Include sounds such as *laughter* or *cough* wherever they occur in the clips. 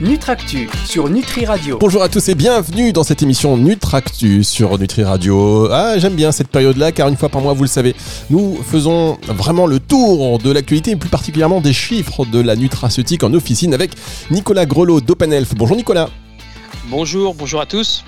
Nutractu sur Nutri Radio. Bonjour à tous et bienvenue dans cette émission Nutractu sur Nutri Radio. Ah, j'aime bien cette période-là car une fois par mois, vous le savez, nous faisons vraiment le tour de l'actualité et plus particulièrement des chiffres de la nutraceutique en officine avec Nicolas Grelot d'OpenElf. Bonjour Nicolas. Bonjour, bonjour à tous.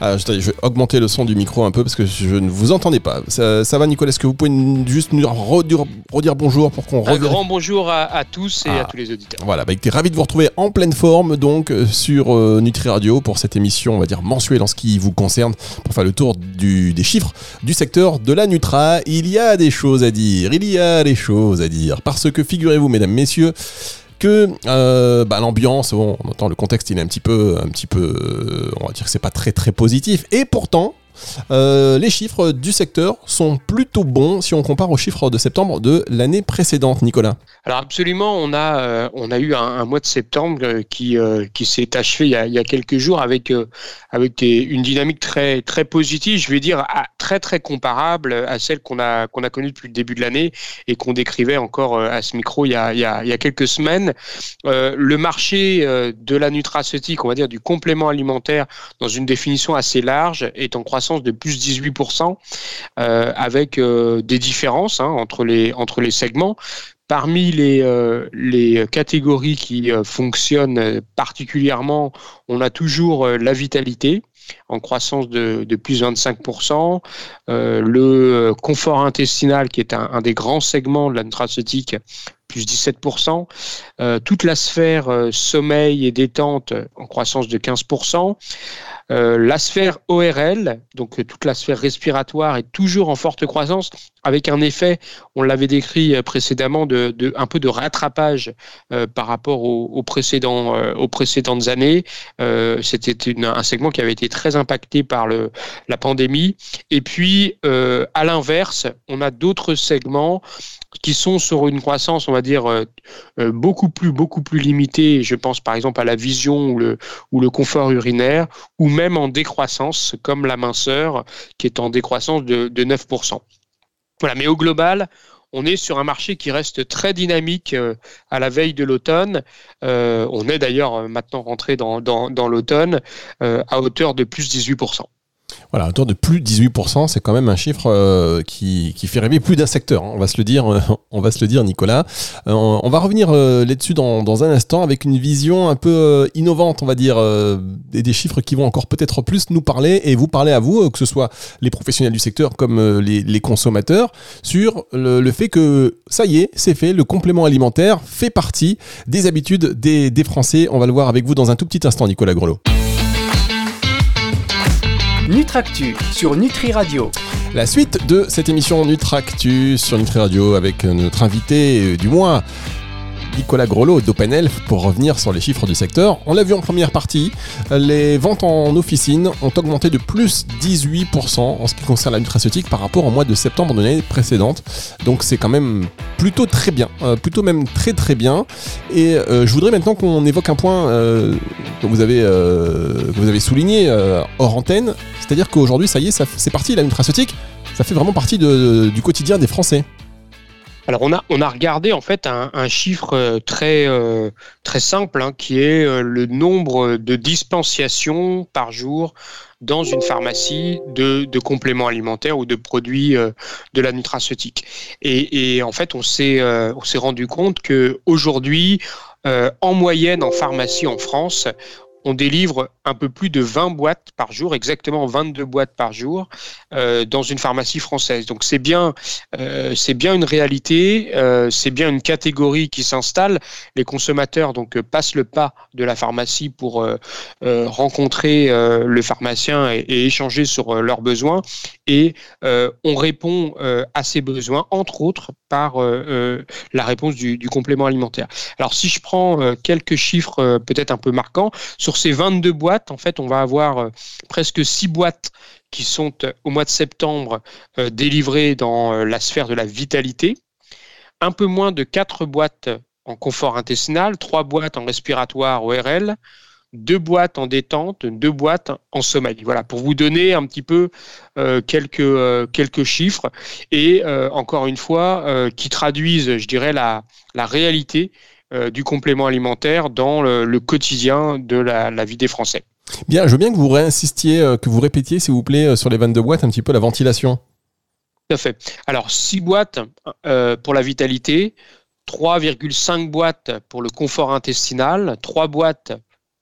Ah, je vais augmenter le son du micro un peu parce que je ne vous entendais pas. Ça, va, Nicolas Est-ce que vous pouvez juste nous redire, bonjour pour qu'on Un grand bonjour à, tous et à ah. tous les auditeurs. Voilà, bah, ravi de vous retrouver en pleine forme donc euh, sur euh, Nutri Radio pour cette émission, on va dire mensuelle en ce qui vous concerne, pour faire le tour des chiffres du secteur de la Nutra. Il y a des choses à dire, il y a des choses à dire parce que figurez-vous, mesdames, messieurs, que euh, bah, l'ambiance, on entend le contexte, il est un petit peu, un petit peu, on va dire que c'est pas très très positif. Et pourtant, euh, les chiffres du secteur sont plutôt bons si on compare aux chiffres de septembre de l'année précédente, Nicolas. Alors absolument, on a, euh, on a eu un, mois de septembre euh, qui, qui s'est achevé il y, a, il y, a, quelques jours avec, avec une dynamique très, très positive, je vais dire très très comparable à celle qu'on a, qu'on a connue depuis le début de l'année et qu'on décrivait encore à ce micro il y a, il y a, il y a quelques semaines. le marché de la nutraceutique, on va dire du complément alimentaire dans une définition assez large, est en croissance de plus 18%, euh, avec euh, des différences hein, entre, les, segments. Parmi les, euh, les catégories qui fonctionnent particulièrement, on a toujours la vitalité, en croissance de, de plus 25%. le confort intestinal, qui est un, des grands segments de la nutraceutique, plus 17%. toute la sphère sommeil et détente en croissance de 15%. Euh, la sphère ORL, donc euh, toute la sphère respiratoire, est toujours en forte croissance, avec un effet, on l'avait décrit euh, précédemment, de, un peu de rattrapage par rapport aux, aux précédentes années. C'était un segment qui avait été très impacté par le, la pandémie. Et puis, à l'inverse, on a d'autres segments qui sont sur une croissance, on va dire, beaucoup plus, beaucoup plus limitée. Je pense par exemple à la vision ou le, ou le confort urinaire, ou même en décroissance, comme la minceur, qui est en décroissance de, 9%. Voilà, mais au global, on est sur un marché qui reste très dynamique euh, à la veille de l'automne. Euh, on est d'ailleurs euh, maintenant rentré dans, dans l'automne à hauteur de plus 18%. Voilà, autour de plus de 18%, c'est quand même un chiffre euh, qui, fait rêver plus d'un secteur. Hein. on va se le dire, euh, on va se le dire, Nicolas. Euh, on va revenir là-dessus dans, un instant avec une vision un peu innovante, on va dire, et des chiffres qui vont encore peut-être plus nous parler et vous parler à vous, que ce soit les professionnels du secteur comme les, consommateurs, sur le, fait que ça y est, c'est fait, le complément alimentaire fait partie des habitudes des, des Français. On va le voir avec vous dans un tout petit instant, Nicolas Grelot. Nutractu sur Nutri Radio. La suite de cette émission Nutractu sur Nutri Radio avec notre invité du mois, Nicolas Grelot d'OpenElf pour revenir sur les chiffres du secteur. On l'a vu en première partie, les ventes en officine ont augmenté de plus 18% en ce qui concerne la nutraceutique par rapport au mois de septembre de l'année précédente. Donc c'est quand même plutôt très bien, euh, plutôt même très très bien. Et euh, je voudrais maintenant qu'on évoque un point euh, que, vous avez, souligné hors antenne, c'est-à-dire qu'aujourd'hui ça y est, c'est parti la nutraceutique, ça fait vraiment partie du quotidien des Français. Alors on a, regardé en fait un, chiffre très, simple hein, qui est le nombre de dispensations par jour dans une pharmacie de, compléments alimentaires ou de produits de la nutraceutique. Et, en fait on s'est on s'est rendu compte que aujourd'hui en moyenne en pharmacie en France, on délivre un peu plus de 20 boîtes par jour, exactement 22 boîtes par jour, euh, dans une pharmacie française. Donc c'est bien, euh, bien une réalité, euh, c'est bien une catégorie qui s'installe. Les consommateurs donc passent le pas de la pharmacie pour rencontrer le pharmacien et, échanger sur leurs besoins, et on répond à ces besoins, entre autres par la réponse du, complément alimentaire. Alors si je prends quelques chiffres peut-être un peu marquants sur ces 22 boîtes, en fait, on va avoir euh, presque 6 boîtes qui sont euh, au mois de septembre euh, délivrées dans la sphère de la vitalité, un peu moins de 4 boîtes en confort intestinal, 3 boîtes en respiratoire ORL, 2 boîtes en détente, 2 boîtes en sommeil. Voilà, pour vous donner un petit peu quelques, chiffres et encore une fois, qui traduisent, je dirais, la réalité du complément alimentaire dans le, quotidien de la, vie des Français. Bien, je veux bien que vous réinsistiez, que vous répétiez, s'il vous plaît, sur les vannes de boîte, un petit peu la ventilation. Tout à fait. Alors, 6 boîtes pour la vitalité, 3,5 boîtes pour le confort intestinal, 3 boîtes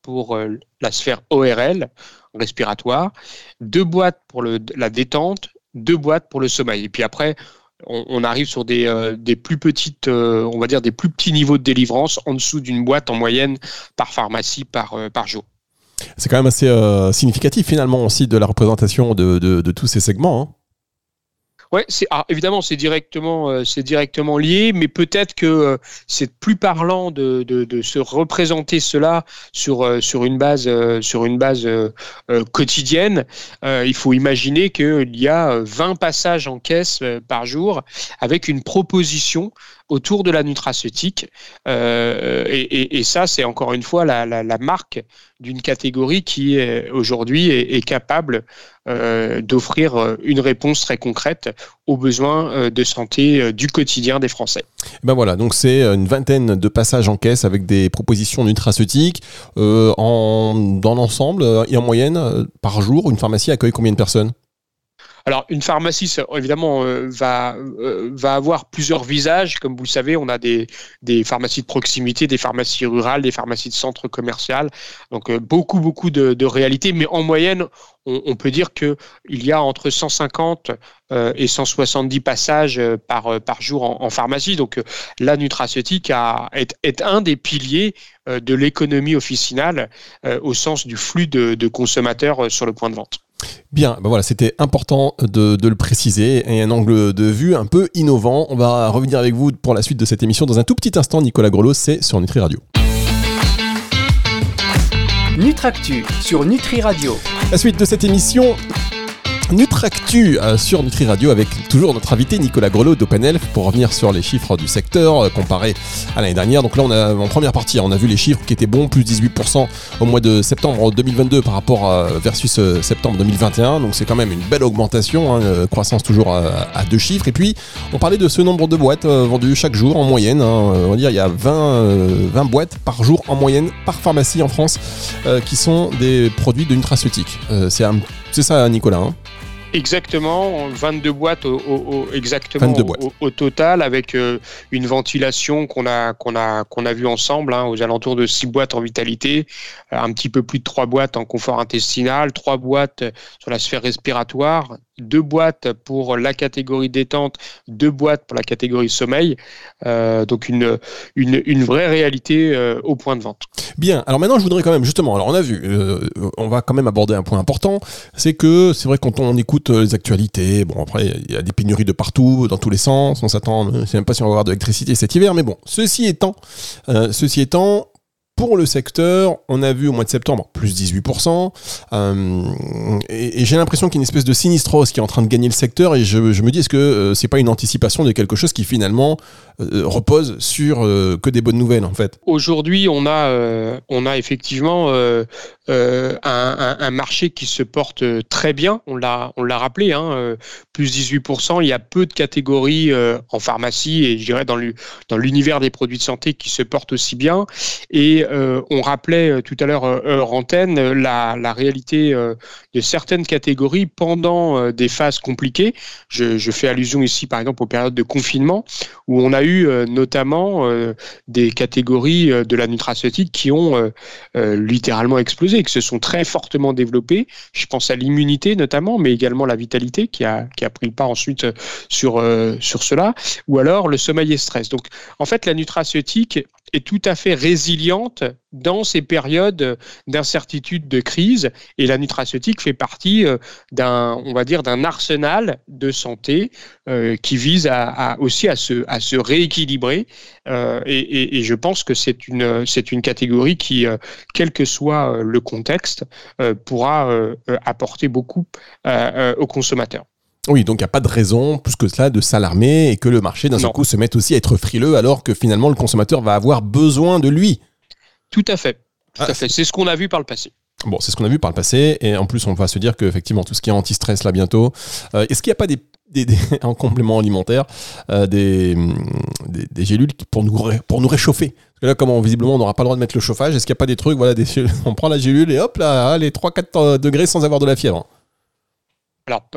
pour la sphère ORL, respiratoire, 2 boîtes pour la détente, 2 boîtes pour le sommeil. Et puis après, on, arrive sur des, euh, plus petites, euh, on va dire des plus petits niveaux de délivrance en dessous d'une boîte en moyenne par pharmacie par, euh, jour. C'est quand même assez significatif finalement aussi de la représentation de, tous ces segments. Hein. Oui, ah, évidemment, c'est directement, euh, c'est directement lié, mais peut-être que euh, c'est plus parlant de, se représenter cela sur, euh, une base quotidienne. il faut imaginer qu'il y a 20 passages en caisse par jour avec une proposition autour de la nutraceutique. Euh, et, ça, c'est encore une fois la, marque d'une catégorie qui aujourd'hui est, capable euh, d'offrir une réponse très concrète aux besoins euh, de santé du quotidien des Français. Ben voilà, donc c'est une vingtaine de passages en caisse avec des propositions nutraceutiques. en, dans l'ensemble et en moyenne, par jour, une pharmacie accueille combien de personnes? Alors, une pharmacie, évidemment, euh, va, euh, va avoir plusieurs visages. Comme vous le savez, on a des, pharmacies de proximité, des pharmacies rurales, des pharmacies de centre commercial. Donc, euh, beaucoup, beaucoup de, de réalités. Mais en moyenne, on, peut dire qu'il y a entre 150 et 170 passages par, jour en, pharmacie. Donc, la nutraceutique a, est, un des piliers de l'économie officinale au sens du flux de consommateurs sur le point de vente. Bien, ben voilà, c'était important de, le préciser et un angle de vue un peu innovant. On va revenir avec vous pour la suite de cette émission dans un tout petit instant. Nicolas Grelot, c'est sur Nutri Radio. Nutractu sur Nutri Radio. La suite de cette émission, Nutractu euh, sur Nutri Radio avec toujours notre invité Nicolas Grelot d'OpenElf pour revenir sur les chiffres du secteur euh, comparé à l'année dernière. Donc là, on a en première partie, on a vu les chiffres qui étaient bons, plus 18% au mois de septembre 2022 par rapport à versus euh, septembre 2021. Donc c'est quand même une belle augmentation, hein, croissance toujours à, deux chiffres. Et puis, on parlait de ce nombre de boîtes vendues chaque jour en moyenne. Hein. on va dire il y a 20, 20 boîtes par jour en moyenne par pharmacie en France qui sont des produits de nutraceutique. c'est ça, Nicolas. Hein. Exactement, 22 boîtes au, exactement Au, total, avec euh, une ventilation qu'on a qu'on a qu'on a vu ensemble, hein, aux alentours de 6 boîtes en vitalité, euh, un petit peu plus de 3 boîtes en confort intestinal, 3 boîtes sur la sphère respiratoire, deux boîtes pour la catégorie détente, deux boîtes pour la catégorie sommeil. Euh, donc une, une, vraie réalité euh, au point de vente. Bien, alors maintenant je voudrais quand même justement, alors on a vu, euh, on va quand même aborder un point important, c'est que c'est vrai quand on écoute les actualités, bon après il y a des pénuries de partout, dans tous les sens, on s'attend, je sais même pas si on va avoir de l'électricité cet hiver, mais bon, ceci étant, ceci étant, pour le secteur, on a vu au mois de septembre plus 18%. Euh, et, j'ai l'impression qu'il y a une espèce de sinistrose qui est en train de gagner le secteur. Et je, me dis, est-ce que euh, c'est pas une anticipation de quelque chose qui finalement euh, repose sur que des bonnes nouvelles en fait? Aujourd'hui, on a, on a effectivement un, marché qui se porte très bien. On l'a, on l'a rappelé, hein, plus 18%. Il y a peu de catégories en pharmacie et je dirais dans, l'univers des produits de santé qui se portent aussi bien. Et euh, on rappelait euh, tout à l'heure euh, antenne la, réalité de certaines catégories pendant des phases compliquées. Je, fais allusion ici par exemple aux périodes de confinement où on a eu notamment des catégories de la nutraceutique qui ont littéralement explosé, qui se sont très fortement développées. Je pense à l'immunité notamment, mais également la vitalité qui a, qui a pris le pas ensuite sur, sur cela, ou alors le sommeil et stress. Donc en fait la nutraceutique est tout à fait résiliente dans ces périodes d'incertitude, de crise. Et la nutraceutique fait partie euh, d'un, on va dire, d'un arsenal de santé euh, qui vise aussi à se, à se rééquilibrer. Euh, et, je pense que c'est une, c'est une catégorie qui, quel que soit le contexte, pourra apporter beaucoup aux consommateurs. Oui, donc il n'y a pas de raison plus que cela de s'alarmer et que le marché d'un seul coup se mette aussi à être frileux alors que finalement le consommateur va avoir besoin de lui. Tout à fait. Tout ah, à fait. C'est ce qu'on a vu par le passé. Bon, c'est ce qu'on a vu par le passé et en plus on va se dire qu'effectivement tout ce qui est anti-stress là bientôt, euh, est-ce qu'il n'y a pas des, *laughs* en complément alimentaire euh, des, des, gélules pour nous, pour nous réchauffer Et là, comment visiblement on n'aura pas le droit de mettre le chauffage, est-ce qu'il n'y a pas des trucs, voilà, *laughs* on prend la gélule et hop là, les 3-4 degrés sans avoir de la fièvre alors,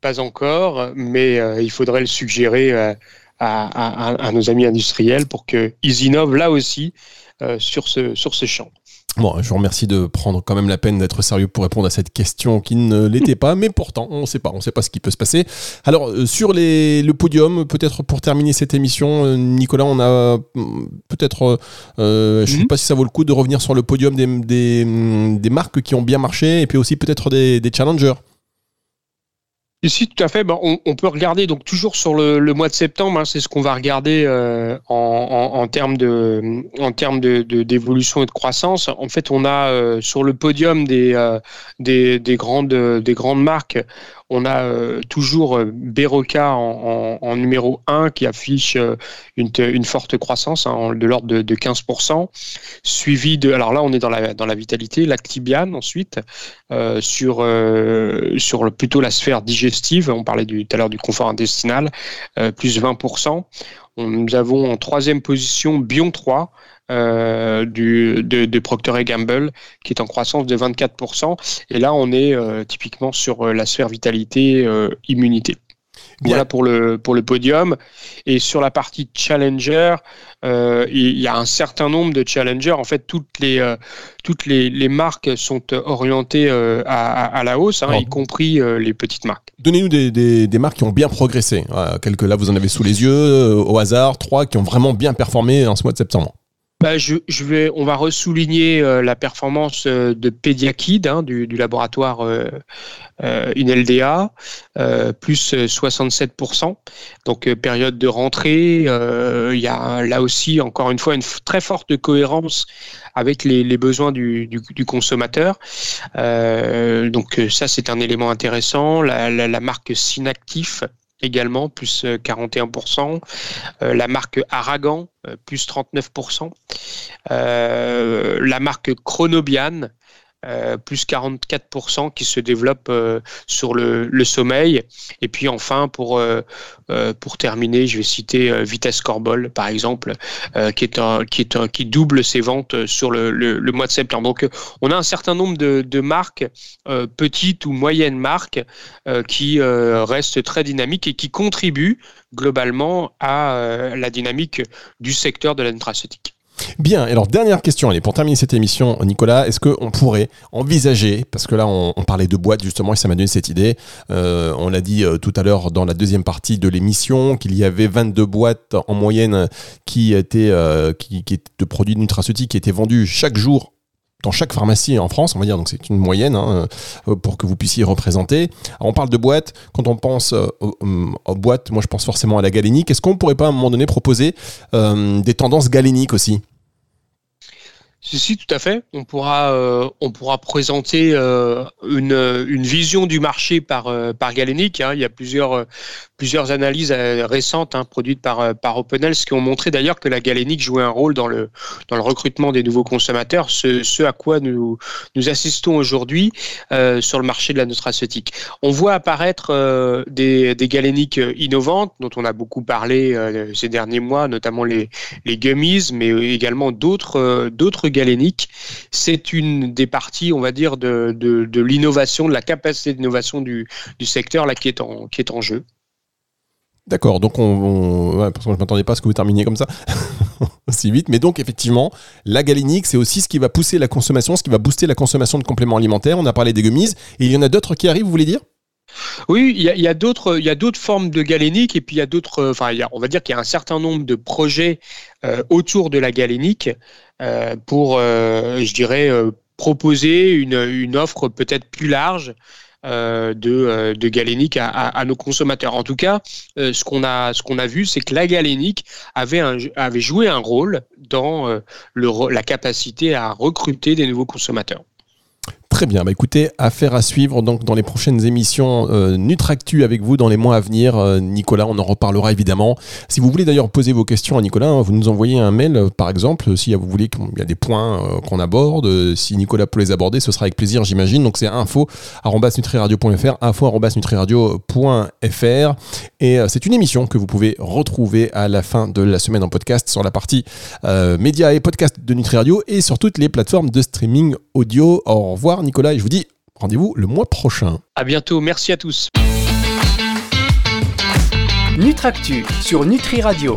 pas, encore, mais euh, il faudrait le suggérer euh, à, nos amis industriels pour qu'ils innovent là aussi euh, sur, ce, sur ce champ. Bon, je vous remercie de prendre quand même la peine d'être sérieux pour répondre à cette question qui ne l'était pas, mais pourtant, on ne sait pas, on ne sait pas ce qui peut se passer. Alors, sur les, le podium, peut-être pour terminer cette émission, Nicolas, on a peut-être, je ne sais mhm. pas si ça vaut le coup de revenir sur le podium des, des, marques qui ont bien marché et puis aussi peut-être des, des challengers. Si, tout à fait. Ben, on, peut regarder donc toujours sur le, mois de septembre. Hein, c'est ce qu'on va regarder euh, en, termes de d'évolution et de croissance. En fait, on a euh, sur le podium des, euh, des, des grandes des grandes marques. On a euh, toujours euh, Beroca en, numéro 1 qui affiche euh, une, forte croissance hein, de l'ordre de, 15%, suivi de, alors là on est dans la, dans la vitalité, Lactibian ensuite, sur, plutôt la sphère digestive, on parlait tout à l'heure du confort intestinal, plus 20%. Nous avons en troisième position Bion 3 euh, du, de, de, Procter Gamble, qui est en croissance de 24%. Et là, on est euh, typiquement sur euh, la sphère vitalité, immunité. Voilà pour le, pour le podium. Et sur la partie challenger, il y a un certain nombre de challengers. En fait, toutes les, toutes les, les marques sont orientées à, à, la hausse, hein, y compris les petites marques. Donnez-nous des, des, des, marques qui ont bien progressé. quelques là, vous en avez sous les yeux, au hasard, trois qui ont vraiment bien performé en ce mois de septembre bah, je, je, vais, on va ressouligner euh, la performance euh, de Pediakid hein, du, laboratoire euh, euh INLDA, plus 67%. Donc période de rentrée, il y a là aussi encore une fois une très forte cohérence avec les, besoins du, consommateur. donc ça c'est un élément intéressant. La, la, la marque Synactif également, plus 41%. Euh, la marque Aragan, euh, plus 39%. Euh, la marque Chronobian, euh, plus 44% qui se développe euh, sur le, sommeil. Et puis enfin, pour, euh, pour terminer, je vais citer Vitesse Corbol, par exemple, qui, est un, qui, est un, qui double ses ventes sur le, le, le, mois de septembre. Donc on a un certain nombre de, de marques, petites ou moyennes marques, qui restent très dynamiques et qui contribuent globalement à la dynamique du secteur de la nutraceutique. Bien, alors dernière question, allez, pour terminer cette émission, Nicolas, est-ce qu'on pourrait envisager, parce que là on, parlait de boîtes justement et ça m'a donné cette idée, euh, on l'a dit euh, tout à l'heure dans la deuxième partie de l'émission, qu'il y avait 22 boîtes en moyenne qui étaient, euh, qui, de produits nutraceutiques qui étaient vendus chaque jour dans chaque pharmacie en France, on va dire, donc c'est une moyenne hein, pour que vous puissiez représenter. on parle de boîtes, quand on pense aux, boîtes, moi je pense forcément à la galénique. Est-ce qu'on pourrait pas à un moment donné proposer des tendances galéniques aussi? Si, tout à fait. On pourra, euh, on pourra présenter euh, une, une, vision du marché par, euh, par. Hein. Il y a plusieurs, plusieurs analyses récentes hein, produites par, par OpenHealth qui ont montré d'ailleurs que la galénique jouait un rôle dans le, dans le recrutement des nouveaux consommateurs, ce, ce à quoi nous, nous assistons aujourd'hui sur le marché de la nutraceutique. On voit apparaître des, des galéniques innovantes dont on a beaucoup parlé ces derniers mois, notamment les, les gummies, mais également d'autres d'autres galénique. C'est une des parties, on va dire, de, de, l'innovation, de la capacité d'innovation du, du, secteur là, qui, est en, qui est en jeu. D'accord, donc on, parce que je ne m'attendais pas à ce que vous terminiez comme ça *laughs* aussi vite, mais donc effectivement, la galénique, c'est aussi ce qui va pousser la consommation, ce qui va booster la consommation de compléments alimentaires. On a parlé des gummies, et il y en a d'autres qui arrivent, vous voulez dire? Oui, il y a, d'autres, il y a d'autres formes de galénique et puis il y a d'autres, enfin, on va dire qu'il y a un certain nombre de projets euh, autour de la galénique euh, pour, euh, je dirais, proposer une, offre peut-être plus large de, galénique à, nos consommateurs. En tout cas, ce qu'on a, a vu, c'est que la galénique avait, avait joué un rôle dans le, la capacité à recruter des nouveaux consommateurs. Très bien, bah écoutez, affaire à suivre donc dans les prochaines émissions euh, Nutractu avec vous dans les mois à venir. Euh, Nicolas, on en reparlera évidemment. Si vous voulez d'ailleurs poser vos questions à Nicolas, hein, vous nous envoyez un mail euh, par exemple, si vous voulez qu'il y a des points qu'on aborde, si Nicolas peut les aborder, ce sera avec plaisir j'imagine. Donc c'est info@nutriradio.fr, info@nutriradio.fr et c'est une émission que vous pouvez retrouver à la fin de la semaine en podcast sur la partie médias et podcast de Nutri Radio et sur toutes les plateformes de streaming audio. Au revoir Nicolas et je vous dis rendez-vous le mois prochain. À bientôt. Merci à tous. Nutractu sur Nutri Radio.